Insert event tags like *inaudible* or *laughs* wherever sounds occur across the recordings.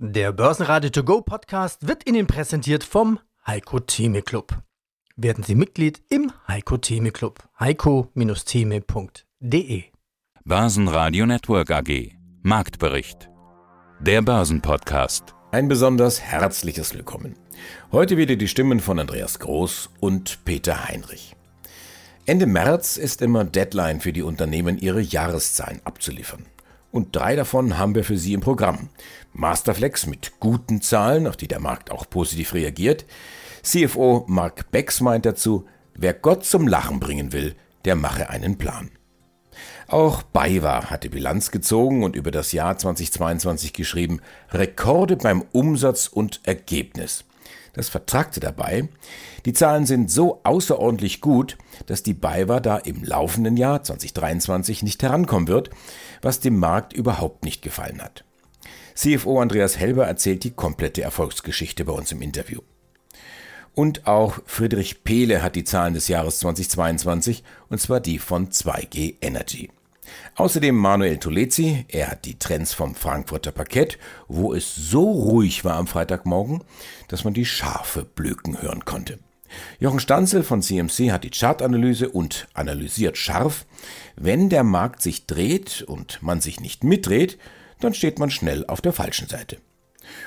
Der Börsenradio To Go Podcast wird Ihnen präsentiert vom Heiko Theme Club. Werden Sie Mitglied im Heiko Theme Club. heiko-theme.de Börsenradio Network AG Marktbericht Der Börsenpodcast Ein besonders herzliches Willkommen. Heute wieder die Stimmen von Andreas Groß und Peter Heinrich. Ende März ist immer Deadline für die Unternehmen, ihre Jahreszahlen abzuliefern. Und drei davon haben wir für Sie im Programm. Masterflex mit guten Zahlen, auf die der Markt auch positiv reagiert. CFO Mark Becks meint dazu, wer Gott zum Lachen bringen will, der mache einen Plan. Auch BayWa hatte Bilanz gezogen und über das Jahr 2022 geschrieben, Rekorde beim Umsatz und Ergebnis. Das Vertragte dabei, die Zahlen sind so außerordentlich gut, dass die BayWa da im laufenden Jahr 2023 nicht herankommen wird, was dem Markt überhaupt nicht gefallen hat. CFO Andreas Helber erzählt die komplette Erfolgsgeschichte bei uns im Interview. Und auch Friedrich Pehle hat die Zahlen des Jahres 2022, und zwar die von 2G Energy. Außerdem Manuel Tolezi, er hat die Trends vom Frankfurter Parkett, wo es so ruhig war am Freitagmorgen, dass man die Schafe blöken hören konnte. Jochen Stanzel von CMC hat die Chartanalyse und analysiert scharf, wenn der Markt sich dreht und man sich nicht mitdreht, dann steht man schnell auf der falschen Seite.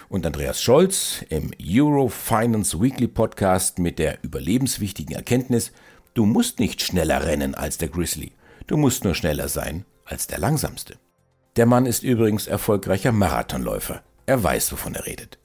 Und Andreas Scholz im Euro Finance Weekly Podcast mit der überlebenswichtigen Erkenntnis, du musst nicht schneller rennen als der Grizzly, du musst nur schneller sein als der langsamste. Der Mann ist übrigens erfolgreicher Marathonläufer. Er weiß, wovon er redet.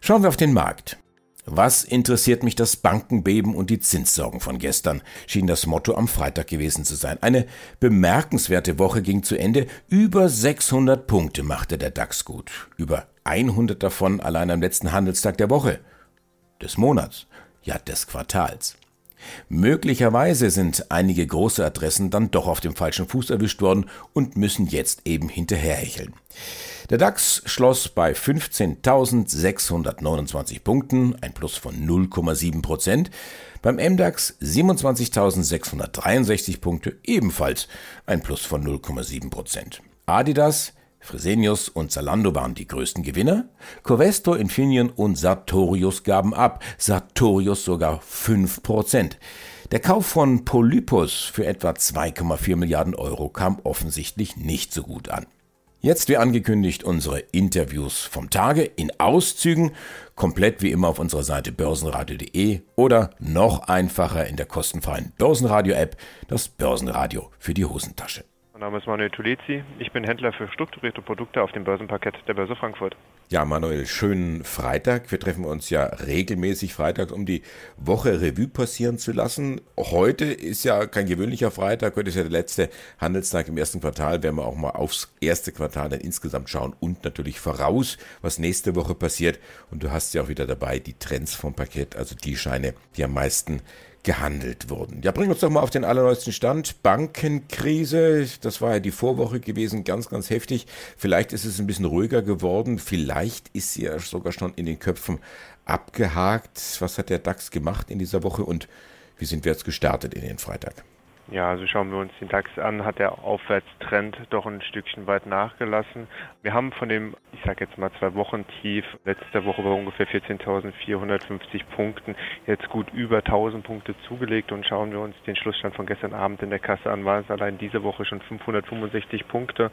Schauen wir auf den Markt. Was interessiert mich das Bankenbeben und die Zinssorgen von gestern, schien das Motto am Freitag gewesen zu sein. Eine bemerkenswerte Woche ging zu Ende. Über 600 Punkte machte der DAX gut. Über 100 davon allein am letzten Handelstag der Woche. Des Monats. Ja, des Quartals. Möglicherweise sind einige große Adressen dann doch auf dem falschen Fuß erwischt worden und müssen jetzt eben hinterherhecheln. Der DAX schloss bei 15.629 Punkten, ein Plus von 0,7 Prozent. Beim MDAX 27.663 Punkte, ebenfalls ein Plus von 0,7 Prozent. Adidas Fresenius und Zalando waren die größten Gewinner. Covestro, Infineon und Sartorius gaben ab. Sartorius sogar 5%. Der Kauf von Polypus für etwa 2,4 Milliarden Euro kam offensichtlich nicht so gut an. Jetzt wie angekündigt unsere Interviews vom Tage in Auszügen, komplett wie immer auf unserer Seite börsenradio.de oder noch einfacher in der kostenfreien Börsenradio-App, das Börsenradio für die Hosentasche. Mein Name ist Manuel Tulezi. Ich bin Händler für strukturierte Produkte auf dem Börsenparkett der Börse Frankfurt. Ja, Manuel, schönen Freitag. Wir treffen uns ja regelmäßig freitags, um die Woche Revue passieren zu lassen. Heute ist ja kein gewöhnlicher Freitag. Heute ist ja der letzte Handelstag im ersten Quartal. Werden wir auch mal aufs erste Quartal dann insgesamt schauen und natürlich voraus, was nächste Woche passiert. Und du hast ja auch wieder dabei die Trends vom Parkett, also die Scheine, die am meisten gehandelt wurden. Ja, bring uns doch mal auf den allerneuesten Stand. Bankenkrise, das war ja die Vorwoche gewesen, ganz, ganz heftig. Vielleicht ist es ein bisschen ruhiger geworden. Vielleicht ist sie ja sogar schon in den Köpfen abgehakt. Was hat der DAX gemacht in dieser Woche und wie sind wir jetzt gestartet in den Freitag? Ja, also schauen wir uns den DAX an, hat der Aufwärtstrend doch ein Stückchen weit nachgelassen. Wir haben von dem, ich sage jetzt mal zwei Wochen tief, letzte Woche bei ungefähr 14.450 Punkten, jetzt gut über 1000 Punkte zugelegt und schauen wir uns den Schlussstand von gestern Abend in der Kasse an, war es allein diese Woche schon 565 Punkte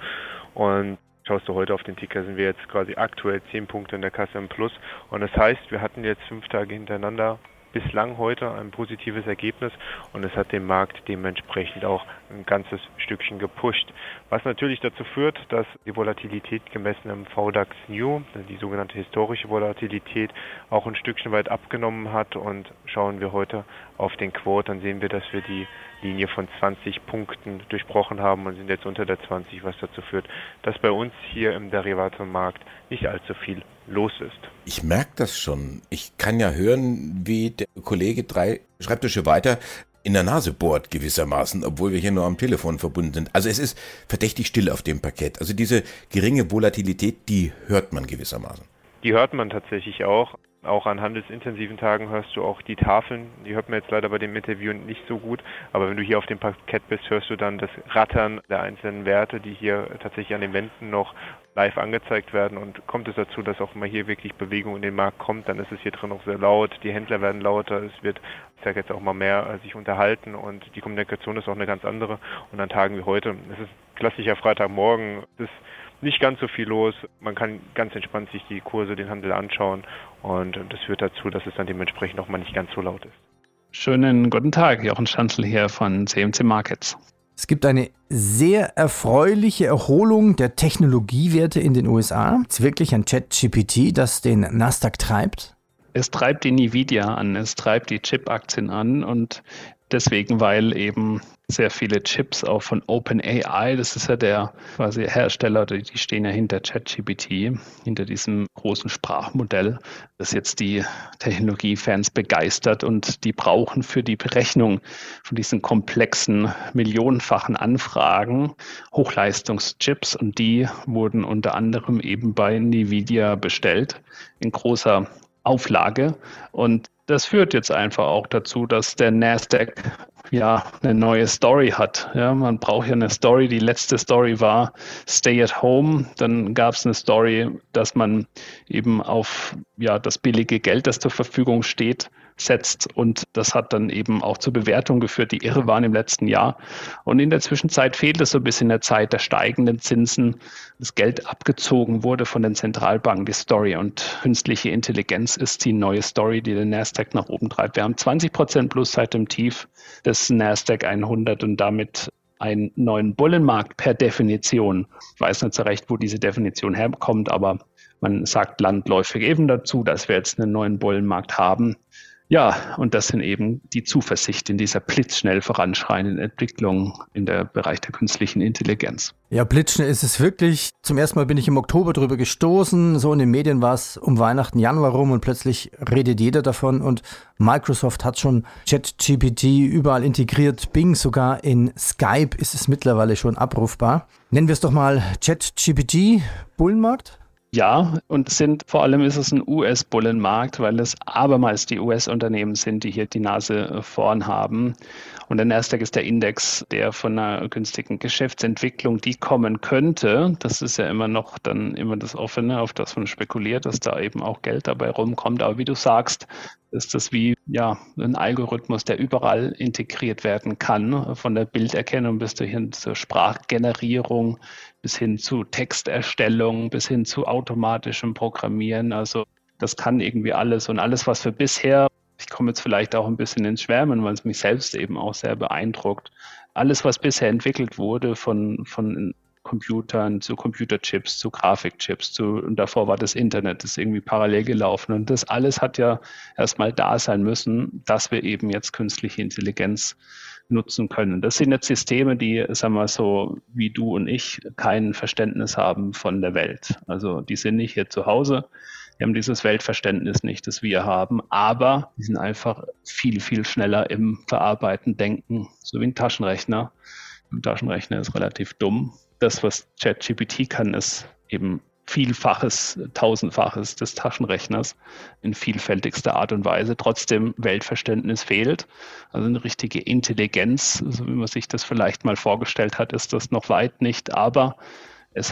und Schaust du heute auf den Ticker, sind wir jetzt quasi aktuell 10 Punkte in der Kasse im Plus. Und das heißt, wir hatten jetzt fünf Tage hintereinander bislang heute ein positives Ergebnis und es hat den Markt dementsprechend auch ein ganzes Stückchen gepusht. Was natürlich dazu führt, dass die Volatilität gemessen im VDAX New, die sogenannte historische Volatilität, auch ein Stückchen weit abgenommen hat und schauen wir heute auf den Quote, dann sehen wir, dass wir die Linie von 20 Punkten durchbrochen haben und sind jetzt unter der 20, was dazu führt, dass bei uns hier im Derivatemarkt nicht allzu viel los ist. Ich merke das schon. Ich kann ja hören, wie der Kollege drei Schreibtische weiter in der Nase bohrt gewissermaßen, obwohl wir hier nur am Telefon verbunden sind. Also es ist verdächtig still auf dem Parkett. Also diese geringe Volatilität, die hört man gewissermaßen. Die hört man tatsächlich auch. Auch an handelsintensiven Tagen hörst du auch die Tafeln. Die hört man jetzt leider bei dem Interview nicht so gut. Aber wenn du hier auf dem Parkett bist, hörst du dann das Rattern der einzelnen Werte, die hier tatsächlich an den Wänden noch live angezeigt werden. Und kommt es dazu, dass auch mal hier wirklich Bewegung in den Markt kommt, dann ist es hier drin auch sehr laut, die Händler werden lauter, es wird, ich sage jetzt auch mal mehr äh, sich unterhalten. Und die Kommunikation ist auch eine ganz andere. Und an Tagen wie heute, es ist klassischer Freitagmorgen, es ist nicht ganz so viel los, man kann ganz entspannt sich die Kurse, den Handel anschauen und das führt dazu, dass es dann dementsprechend auch mal nicht ganz so laut ist. Schönen guten Tag, Jochen Schanzel hier von CMC Markets. Es gibt eine sehr erfreuliche Erholung der Technologiewerte in den USA. Es ist wirklich ein Chat-GPT, das den Nasdaq treibt. Es treibt die Nvidia an, es treibt die Chip-Aktien an und deswegen, weil eben sehr viele Chips auch von OpenAI, das ist ja der quasi Hersteller, die stehen ja hinter ChatGPT, hinter diesem großen Sprachmodell, das jetzt die Technologiefans begeistert und die brauchen für die Berechnung von diesen komplexen, millionenfachen Anfragen Hochleistungschips. Und die wurden unter anderem eben bei Nvidia bestellt in großer Auflage. Und das führt jetzt einfach auch dazu, dass der Nasdaq ja eine neue Story hat. Ja, man braucht ja eine Story. Die letzte Story war Stay at Home. Dann gab es eine Story, dass man eben auf ja das billige Geld, das zur Verfügung steht, setzt. Und das hat dann eben auch zur Bewertung geführt, die irre waren im letzten Jahr. Und in der Zwischenzeit fehlt es so ein bisschen der Zeit der steigenden Zinsen, das Geld abgezogen wurde von den Zentralbanken, die Story. Und künstliche Intelligenz ist die neue Story, die den Nasdaq nach oben treibt. Wir haben 20 Prozent plus seit dem Tief des Nasdaq 100 und damit einen neuen Bullenmarkt per Definition. Ich weiß nicht so recht, wo diese Definition herkommt, aber man sagt landläufig eben dazu, dass wir jetzt einen neuen Bullenmarkt haben. Ja, und das sind eben die Zuversicht in dieser blitzschnell voranschreitenden Entwicklung in der Bereich der künstlichen Intelligenz. Ja, blitzschnell ist es wirklich. Zum ersten Mal bin ich im Oktober drüber gestoßen. So in den Medien war es um Weihnachten, Januar rum und plötzlich redet jeder davon und Microsoft hat schon ChatGPT überall integriert. Bing sogar in Skype ist es mittlerweile schon abrufbar. Nennen wir es doch mal ChatGPT Bullenmarkt. Ja, und sind vor allem ist es ein US-Bullenmarkt, weil es abermals die US-Unternehmen sind, die hier die Nase vorn haben. Und der Nasdaq ist der Index, der von einer günstigen Geschäftsentwicklung, die kommen könnte, das ist ja immer noch dann immer das Offene, auf das man spekuliert, dass da eben auch Geld dabei rumkommt. Aber wie du sagst, ist das wie ja, ein Algorithmus, der überall integriert werden kann, von der Bilderkennung bis hin zur Sprachgenerierung, bis hin zu Texterstellung, bis hin zu automatischem Programmieren. Also das kann irgendwie alles und alles, was wir bisher, ich komme jetzt vielleicht auch ein bisschen ins Schwärmen, weil es mich selbst eben auch sehr beeindruckt, alles, was bisher entwickelt wurde von, von Computern zu Computerchips, zu Grafikchips, zu, und davor war das Internet, das ist irgendwie parallel gelaufen. Und das alles hat ja erstmal da sein müssen, dass wir eben jetzt künstliche Intelligenz nutzen können. Das sind jetzt Systeme, die, sagen wir so, wie du und ich, kein Verständnis haben von der Welt. Also die sind nicht hier zu Hause, die haben dieses Weltverständnis nicht, das wir haben, aber die sind einfach viel, viel schneller im Verarbeiten, Denken, so wie ein Taschenrechner. Ein Taschenrechner ist relativ dumm. Das, was ChatGPT kann, ist eben Vielfaches, Tausendfaches des Taschenrechners in vielfältigster Art und Weise. Trotzdem Weltverständnis fehlt. Also eine richtige Intelligenz, so wie man sich das vielleicht mal vorgestellt hat, ist das noch weit nicht, aber es.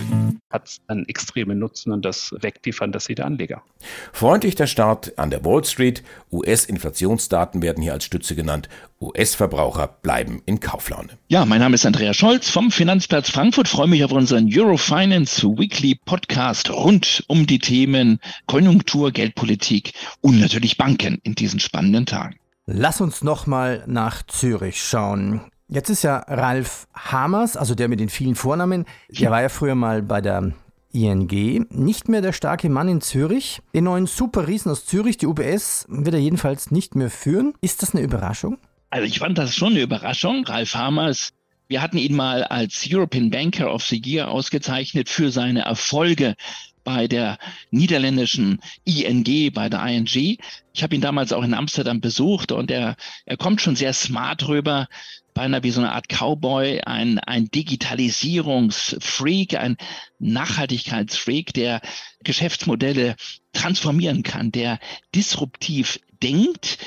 hat einen extremen Nutzen und das weckt die Fantasie der Anleger. Freundlich der Start an der Wall Street. US-Inflationsdaten werden hier als Stütze genannt. US-Verbraucher bleiben in Kauflaune. Ja, mein Name ist Andreas Scholz vom Finanzplatz Frankfurt. Freue mich auf unseren Eurofinance Weekly Podcast rund um die Themen Konjunktur, Geldpolitik und natürlich Banken in diesen spannenden Tagen. Lass uns nochmal nach Zürich schauen. Jetzt ist ja Ralf Hamers, also der mit den vielen Vornamen, der war ja früher mal bei der ING, nicht mehr der starke Mann in Zürich. Den neuen Superriesen aus Zürich, die UBS, wird er jedenfalls nicht mehr führen. Ist das eine Überraschung? Also ich fand das schon eine Überraschung. Ralf Hamers wir hatten ihn mal als European Banker of the Year ausgezeichnet für seine Erfolge bei der niederländischen ING, bei der ING. Ich habe ihn damals auch in Amsterdam besucht und er, er kommt schon sehr smart rüber, beinahe wie so eine Art Cowboy, ein, ein Digitalisierungsfreak, ein Nachhaltigkeitsfreak, der Geschäftsmodelle transformieren kann, der disruptiv denkt.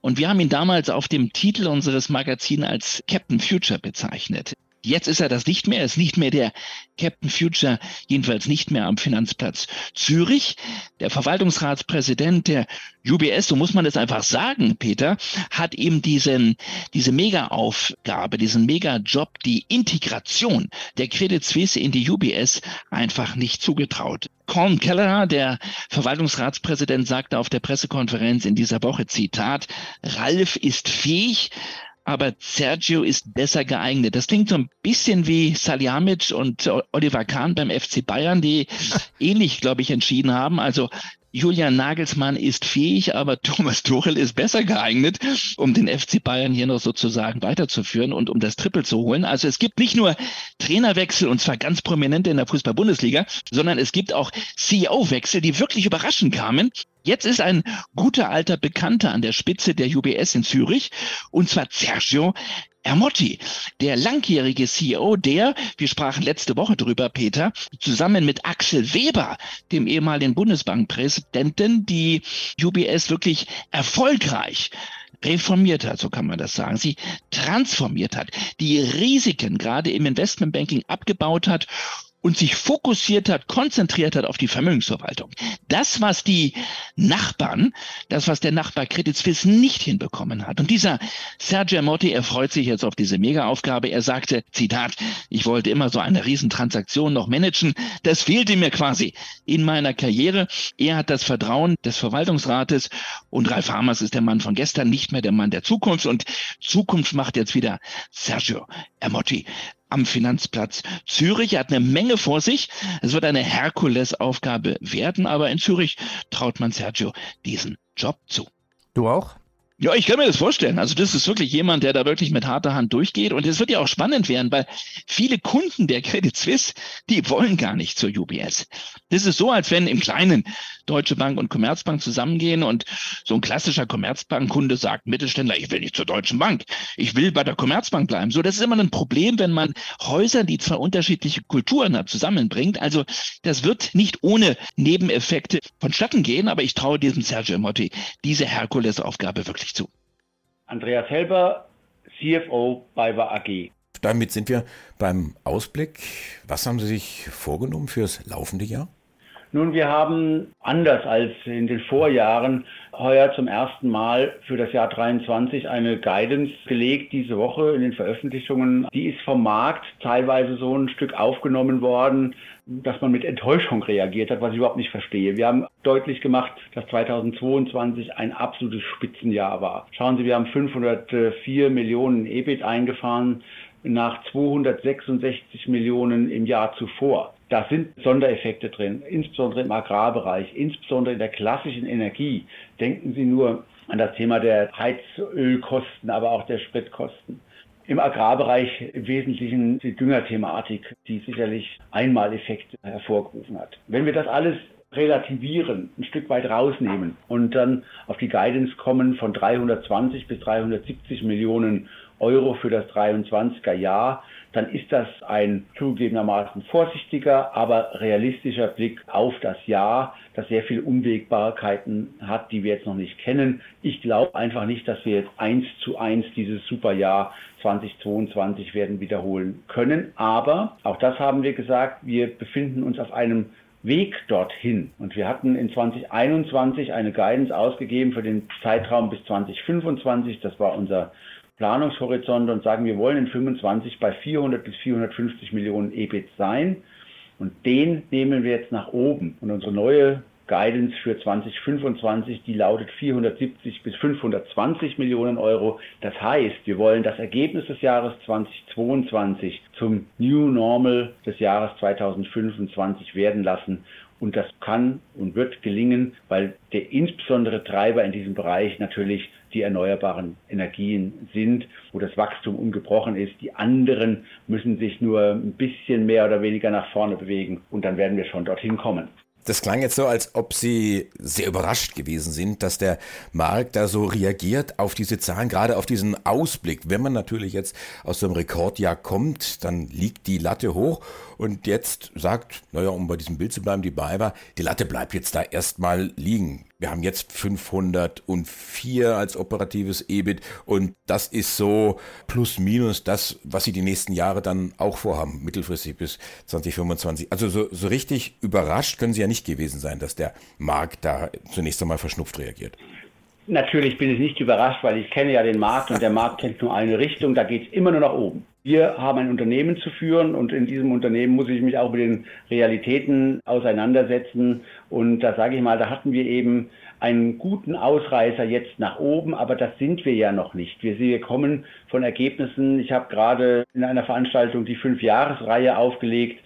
Und wir haben ihn damals auf dem Titel unseres Magazins als Captain Future bezeichnet. Jetzt ist er das nicht mehr, ist nicht mehr der Captain Future, jedenfalls nicht mehr am Finanzplatz Zürich. Der Verwaltungsratspräsident der UBS, so muss man es einfach sagen, Peter, hat ihm diesen, diese Mega-Aufgabe, diesen Mega-Job, die Integration der Credit Suisse in die UBS einfach nicht zugetraut. Colin Kelleher, der Verwaltungsratspräsident, sagte auf der Pressekonferenz in dieser Woche, Zitat, Ralf ist fähig, aber Sergio ist besser geeignet. Das klingt so ein bisschen wie Salihamidzic und Oliver Kahn beim FC Bayern, die *laughs* ähnlich, glaube ich, entschieden haben. Also Julian Nagelsmann ist fähig, aber Thomas *laughs* Tuchel ist besser geeignet, um den FC Bayern hier noch sozusagen weiterzuführen und um das Triple zu holen. Also es gibt nicht nur Trainerwechsel und zwar ganz prominente in der Fußball-Bundesliga, sondern es gibt auch CEO-Wechsel, die wirklich überraschend kamen. Jetzt ist ein guter alter Bekannter an der Spitze der UBS in Zürich, und zwar Sergio Ermotti, der langjährige CEO, der, wir sprachen letzte Woche drüber, Peter, zusammen mit Axel Weber, dem ehemaligen Bundesbankpräsidenten, die UBS wirklich erfolgreich reformiert hat, so kann man das sagen, sie transformiert hat, die Risiken gerade im Investmentbanking abgebaut hat und sich fokussiert hat, konzentriert hat auf die Vermögensverwaltung. Das, was die Nachbarn, das, was der Nachbar Credit Suisse nicht hinbekommen hat. Und dieser Sergio Motti, er freut sich jetzt auf diese Mega-Aufgabe. Er sagte, Zitat, ich wollte immer so eine Riesentransaktion noch managen. Das fehlte mir quasi in meiner Karriere. Er hat das Vertrauen des Verwaltungsrates und Ralf Hamers ist der Mann von gestern, nicht mehr der Mann der Zukunft. Und Zukunft macht jetzt wieder Sergio Ermotti am Finanzplatz Zürich. Er hat eine Menge vor sich. Es wird eine Herkulesaufgabe werden, aber in Zürich traut man Sergio diesen Job zu. Du auch? Ja, ich kann mir das vorstellen. Also das ist wirklich jemand, der da wirklich mit harter Hand durchgeht. Und es wird ja auch spannend werden, weil viele Kunden der Credit Suisse, die wollen gar nicht zur UBS. Das ist so, als wenn im Kleinen Deutsche Bank und Commerzbank zusammengehen und so ein klassischer Commerzbankkunde sagt, Mittelständler, ich will nicht zur Deutschen Bank. Ich will bei der Commerzbank bleiben. So, das ist immer ein Problem, wenn man Häuser, die zwar unterschiedliche Kulturen hat, zusammenbringt. Also das wird nicht ohne Nebeneffekte vonstatten gehen, aber ich traue diesem Sergio Motti diese Herkulesaufgabe wirklich dich zu. Andreas Helber, CFO bei AG. Damit sind wir beim Ausblick. Was haben Sie sich vorgenommen fürs laufende Jahr? Nun, wir haben anders als in den Vorjahren heuer zum ersten Mal für das Jahr 23 eine Guidance gelegt diese Woche in den Veröffentlichungen. Die ist vom Markt teilweise so ein Stück aufgenommen worden, dass man mit Enttäuschung reagiert hat, was ich überhaupt nicht verstehe. Wir haben deutlich gemacht, dass 2022 ein absolutes Spitzenjahr war. Schauen Sie, wir haben 504 Millionen EBIT eingefahren nach 266 Millionen im Jahr zuvor. Da sind Sondereffekte drin, insbesondere im Agrarbereich, insbesondere in der klassischen Energie. Denken Sie nur an das Thema der Heizölkosten, aber auch der Spritkosten. Im Agrarbereich im Wesentlichen die Düngerthematik, die sicherlich Einmaleffekte hervorgerufen hat. Wenn wir das alles relativieren, ein Stück weit rausnehmen und dann auf die Guidance kommen von 320 bis 370 Millionen Euro für das 23er Jahr, dann ist das ein zugegebenermaßen vorsichtiger, aber realistischer Blick auf das Jahr, das sehr viele Unwägbarkeiten hat, die wir jetzt noch nicht kennen. Ich glaube einfach nicht, dass wir jetzt eins zu eins dieses Superjahr 2022 werden wiederholen können. Aber auch das haben wir gesagt, wir befinden uns auf einem Weg dorthin. Und wir hatten in 2021 eine Guidance ausgegeben für den Zeitraum bis 2025. Das war unser Planungshorizont und sagen, wir wollen in 25 bei 400 bis 450 Millionen EBIT sein. Und den nehmen wir jetzt nach oben. Und unsere neue Guidance für 2025, die lautet 470 bis 520 Millionen Euro. Das heißt, wir wollen das Ergebnis des Jahres 2022 zum New Normal des Jahres 2025 werden lassen. Und das kann und wird gelingen, weil der insbesondere Treiber in diesem Bereich natürlich die erneuerbaren Energien sind, wo das Wachstum ungebrochen ist. Die anderen müssen sich nur ein bisschen mehr oder weniger nach vorne bewegen und dann werden wir schon dorthin kommen. Das klang jetzt so, als ob Sie sehr überrascht gewesen sind, dass der Markt da so reagiert auf diese Zahlen, gerade auf diesen Ausblick. Wenn man natürlich jetzt aus so einem Rekordjahr kommt, dann liegt die Latte hoch und jetzt sagt, naja, um bei diesem Bild zu bleiben, die BayWa, die Latte bleibt jetzt da erstmal liegen. Wir haben jetzt 504 als operatives EBIT und das ist so plus minus das, was sie die nächsten Jahre dann auch vorhaben, mittelfristig bis 2025. Also so, so richtig überrascht können sie ja nicht gewesen sein, dass der Markt da zunächst einmal verschnupft reagiert. Natürlich bin ich nicht überrascht, weil ich kenne ja den Markt und der Markt kennt nur eine Richtung, da geht es immer nur nach oben. Wir haben ein Unternehmen zu führen und in diesem Unternehmen muss ich mich auch mit den Realitäten auseinandersetzen. Und da sage ich mal, da hatten wir eben einen guten Ausreißer jetzt nach oben, aber das sind wir ja noch nicht. Wir, wir kommen von Ergebnissen. Ich habe gerade in einer Veranstaltung die Fünf-Jahres-Reihe aufgelegt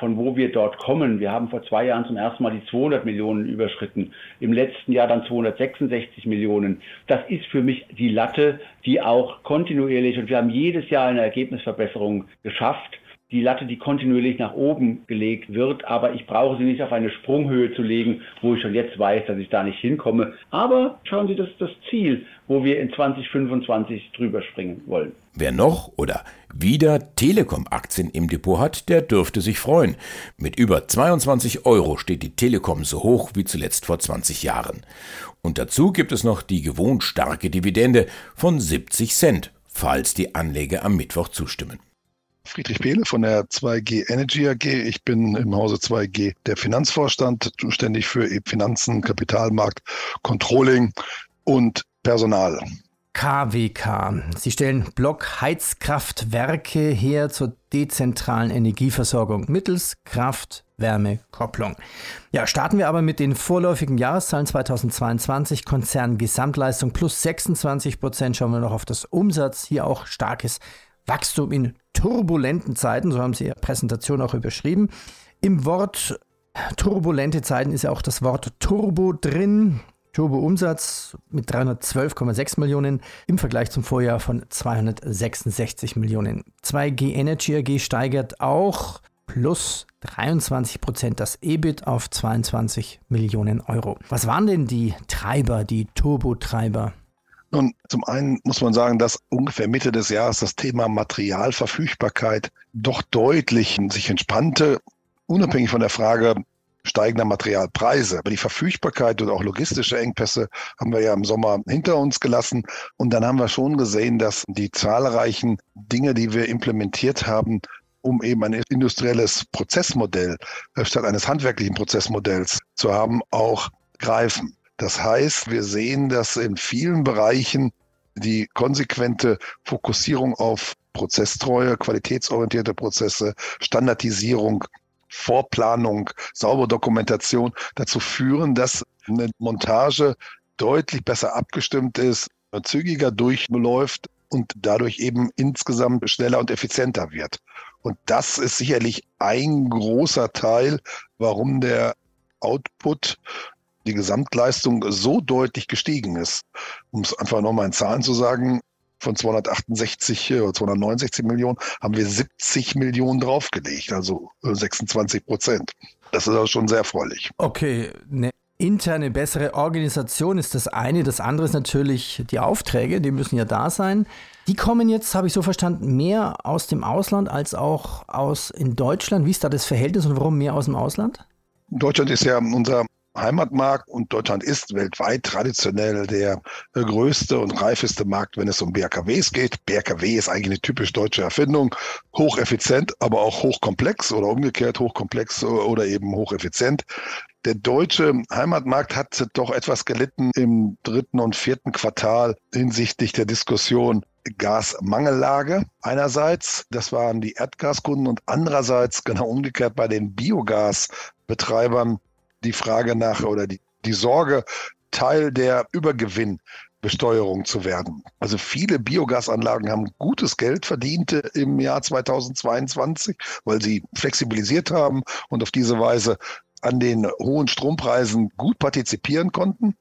von wo wir dort kommen. Wir haben vor zwei Jahren zum ersten Mal die 200 Millionen überschritten, im letzten Jahr dann 266 Millionen. Das ist für mich die Latte, die auch kontinuierlich, und wir haben jedes Jahr eine Ergebnisverbesserung geschafft, die Latte, die kontinuierlich nach oben gelegt wird, aber ich brauche sie nicht auf eine Sprunghöhe zu legen, wo ich schon jetzt weiß, dass ich da nicht hinkomme. Aber schauen Sie, das ist das Ziel, wo wir in 2025 drüber springen wollen. Wer noch oder wieder Telekom-Aktien im Depot hat, der dürfte sich freuen. Mit über 22 Euro steht die Telekom so hoch wie zuletzt vor 20 Jahren. Und dazu gibt es noch die gewohnt starke Dividende von 70 Cent, falls die Anleger am Mittwoch zustimmen. Friedrich Behle von der 2G Energy AG. Ich bin im Hause 2G der Finanzvorstand, zuständig für Finanzen, Kapitalmarkt, Controlling und Personal. KWK. Sie stellen Blockheizkraftwerke her zur dezentralen Energieversorgung mittels Kraft-Wärme-Kopplung. Ja, starten wir aber mit den vorläufigen Jahreszahlen 2022. Konzern Gesamtleistung plus 26 Prozent. Schauen wir noch auf das Umsatz. Hier auch starkes Wachstum in turbulenten Zeiten, so haben Sie Ihre Präsentation auch überschrieben. Im Wort turbulente Zeiten ist ja auch das Wort Turbo drin. Turbo-Umsatz mit 312,6 Millionen im Vergleich zum Vorjahr von 266 Millionen. 2G Energy AG steigert auch plus 23 Prozent das EBIT auf 22 Millionen Euro. Was waren denn die Treiber, die Turbotreiber? Nun, zum einen muss man sagen, dass ungefähr Mitte des Jahres das Thema Materialverfügbarkeit doch deutlich sich entspannte, unabhängig von der Frage steigender Materialpreise. Aber die Verfügbarkeit und auch logistische Engpässe haben wir ja im Sommer hinter uns gelassen. Und dann haben wir schon gesehen, dass die zahlreichen Dinge, die wir implementiert haben, um eben ein industrielles Prozessmodell äh, statt eines handwerklichen Prozessmodells zu haben, auch greifen. Das heißt, wir sehen, dass in vielen Bereichen die konsequente Fokussierung auf Prozesstreue, qualitätsorientierte Prozesse, Standardisierung, Vorplanung, saubere Dokumentation dazu führen, dass eine Montage deutlich besser abgestimmt ist, zügiger durchläuft und dadurch eben insgesamt schneller und effizienter wird. Und das ist sicherlich ein großer Teil, warum der Output die Gesamtleistung so deutlich gestiegen ist. Um es einfach nochmal in Zahlen zu sagen, von 268 oder 269 Millionen haben wir 70 Millionen draufgelegt, also 26 Prozent. Das ist auch schon sehr erfreulich. Okay, eine interne bessere Organisation ist das eine. Das andere ist natürlich die Aufträge, die müssen ja da sein. Die kommen jetzt, habe ich so verstanden, mehr aus dem Ausland als auch aus in Deutschland. Wie ist da das Verhältnis und warum mehr aus dem Ausland? Deutschland ist ja unser Heimatmarkt und Deutschland ist weltweit traditionell der größte und reifeste Markt, wenn es um BRKWs geht. BRKW ist eigentlich eine typisch deutsche Erfindung, hocheffizient, aber auch hochkomplex oder umgekehrt hochkomplex oder eben hocheffizient. Der deutsche Heimatmarkt hat doch etwas gelitten im dritten und vierten Quartal hinsichtlich der Diskussion Gasmangellage einerseits, das waren die Erdgaskunden und andererseits genau umgekehrt bei den Biogasbetreibern die Frage nach oder die, die Sorge, Teil der Übergewinnbesteuerung zu werden. Also viele Biogasanlagen haben gutes Geld verdient im Jahr 2022, weil sie flexibilisiert haben und auf diese Weise an den hohen Strompreisen gut partizipieren konnten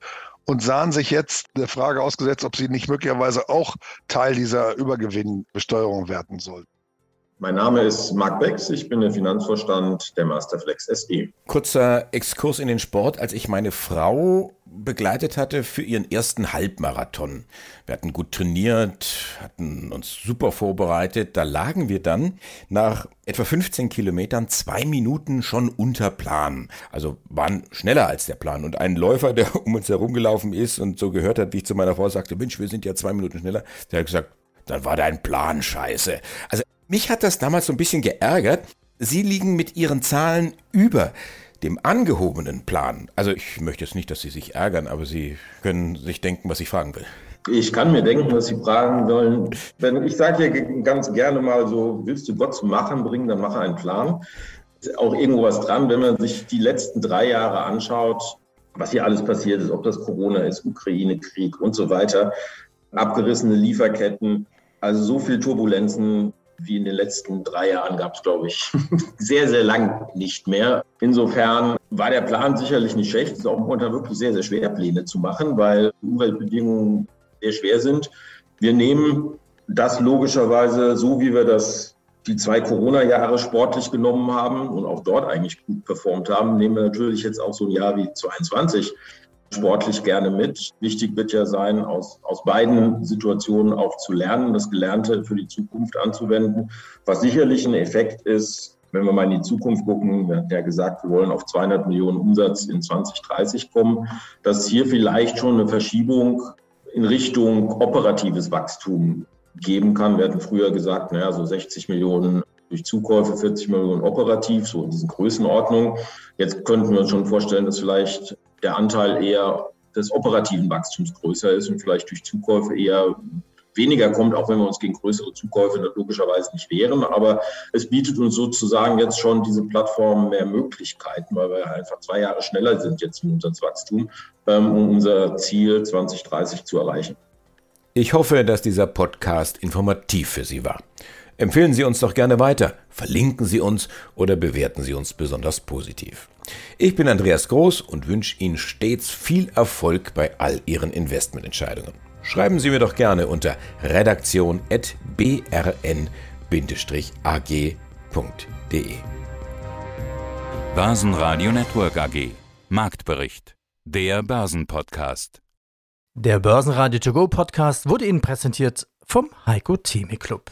und sahen sich jetzt der Frage ausgesetzt, ob sie nicht möglicherweise auch Teil dieser Übergewinnbesteuerung werden sollten. Mein Name ist Marc Becks, ich bin der Finanzvorstand der Masterflex SE. Kurzer Exkurs in den Sport, als ich meine Frau begleitet hatte für ihren ersten Halbmarathon. Wir hatten gut trainiert, hatten uns super vorbereitet. Da lagen wir dann nach etwa 15 Kilometern zwei Minuten schon unter Plan. Also waren schneller als der Plan. Und ein Läufer, der um uns herumgelaufen ist und so gehört hat, wie ich zu meiner Frau sagte, Mensch, wir sind ja zwei Minuten schneller, der hat gesagt, dann war dein Plan scheiße. Also mich hat das damals so ein bisschen geärgert. Sie liegen mit Ihren Zahlen über dem angehobenen Plan. Also ich möchte jetzt nicht, dass Sie sich ärgern, aber Sie können sich denken, was ich fragen will. Ich kann mir denken, was Sie fragen wollen. Wenn ich sage ja ganz gerne mal so, willst du Gott zum Machen bringen, dann mache einen Plan. Ist auch irgendwo was dran, wenn man sich die letzten drei Jahre anschaut, was hier alles passiert ist, ob das Corona ist, Ukraine-Krieg und so weiter, abgerissene Lieferketten, also so viel Turbulenzen, wie in den letzten drei Jahren gab es, glaube ich, *laughs* sehr, sehr lang nicht mehr. Insofern war der Plan sicherlich nicht schlecht. Es ist auch momentan wirklich sehr, sehr schwer, Pläne zu machen, weil Umweltbedingungen sehr schwer sind. Wir nehmen das logischerweise so, wie wir das die zwei Corona-Jahre sportlich genommen haben und auch dort eigentlich gut performt haben, nehmen wir natürlich jetzt auch so ein Jahr wie 22 sportlich gerne mit. Wichtig wird ja sein, aus, aus beiden Situationen auch zu lernen, das Gelernte für die Zukunft anzuwenden. Was sicherlich ein Effekt ist, wenn wir mal in die Zukunft gucken, wir hatten ja gesagt, wir wollen auf 200 Millionen Umsatz in 2030 kommen, dass hier vielleicht schon eine Verschiebung in Richtung operatives Wachstum geben kann. Wir hatten früher gesagt, naja, so 60 Millionen durch Zukäufe, 40 Millionen operativ, so in diesen Größenordnungen. Jetzt könnten wir uns schon vorstellen, dass vielleicht der Anteil eher des operativen Wachstums größer ist und vielleicht durch Zukäufe eher weniger kommt, auch wenn wir uns gegen größere Zukäufe logischerweise nicht wehren. Aber es bietet uns sozusagen jetzt schon diese Plattform mehr Möglichkeiten, weil wir einfach zwei Jahre schneller sind jetzt im Umsatzwachstum, ähm, um unser Ziel 2030 zu erreichen. Ich hoffe, dass dieser Podcast informativ für Sie war. Empfehlen Sie uns doch gerne weiter, verlinken Sie uns oder bewerten Sie uns besonders positiv. Ich bin Andreas Groß und wünsche Ihnen stets viel Erfolg bei all Ihren Investmententscheidungen. Schreiben Sie mir doch gerne unter redaktion.brn-ag.de. Börsenradio Network AG Marktbericht. Der Börsenpodcast. Der Börsenradio To Go Podcast wurde Ihnen präsentiert vom Heiko Theme Club.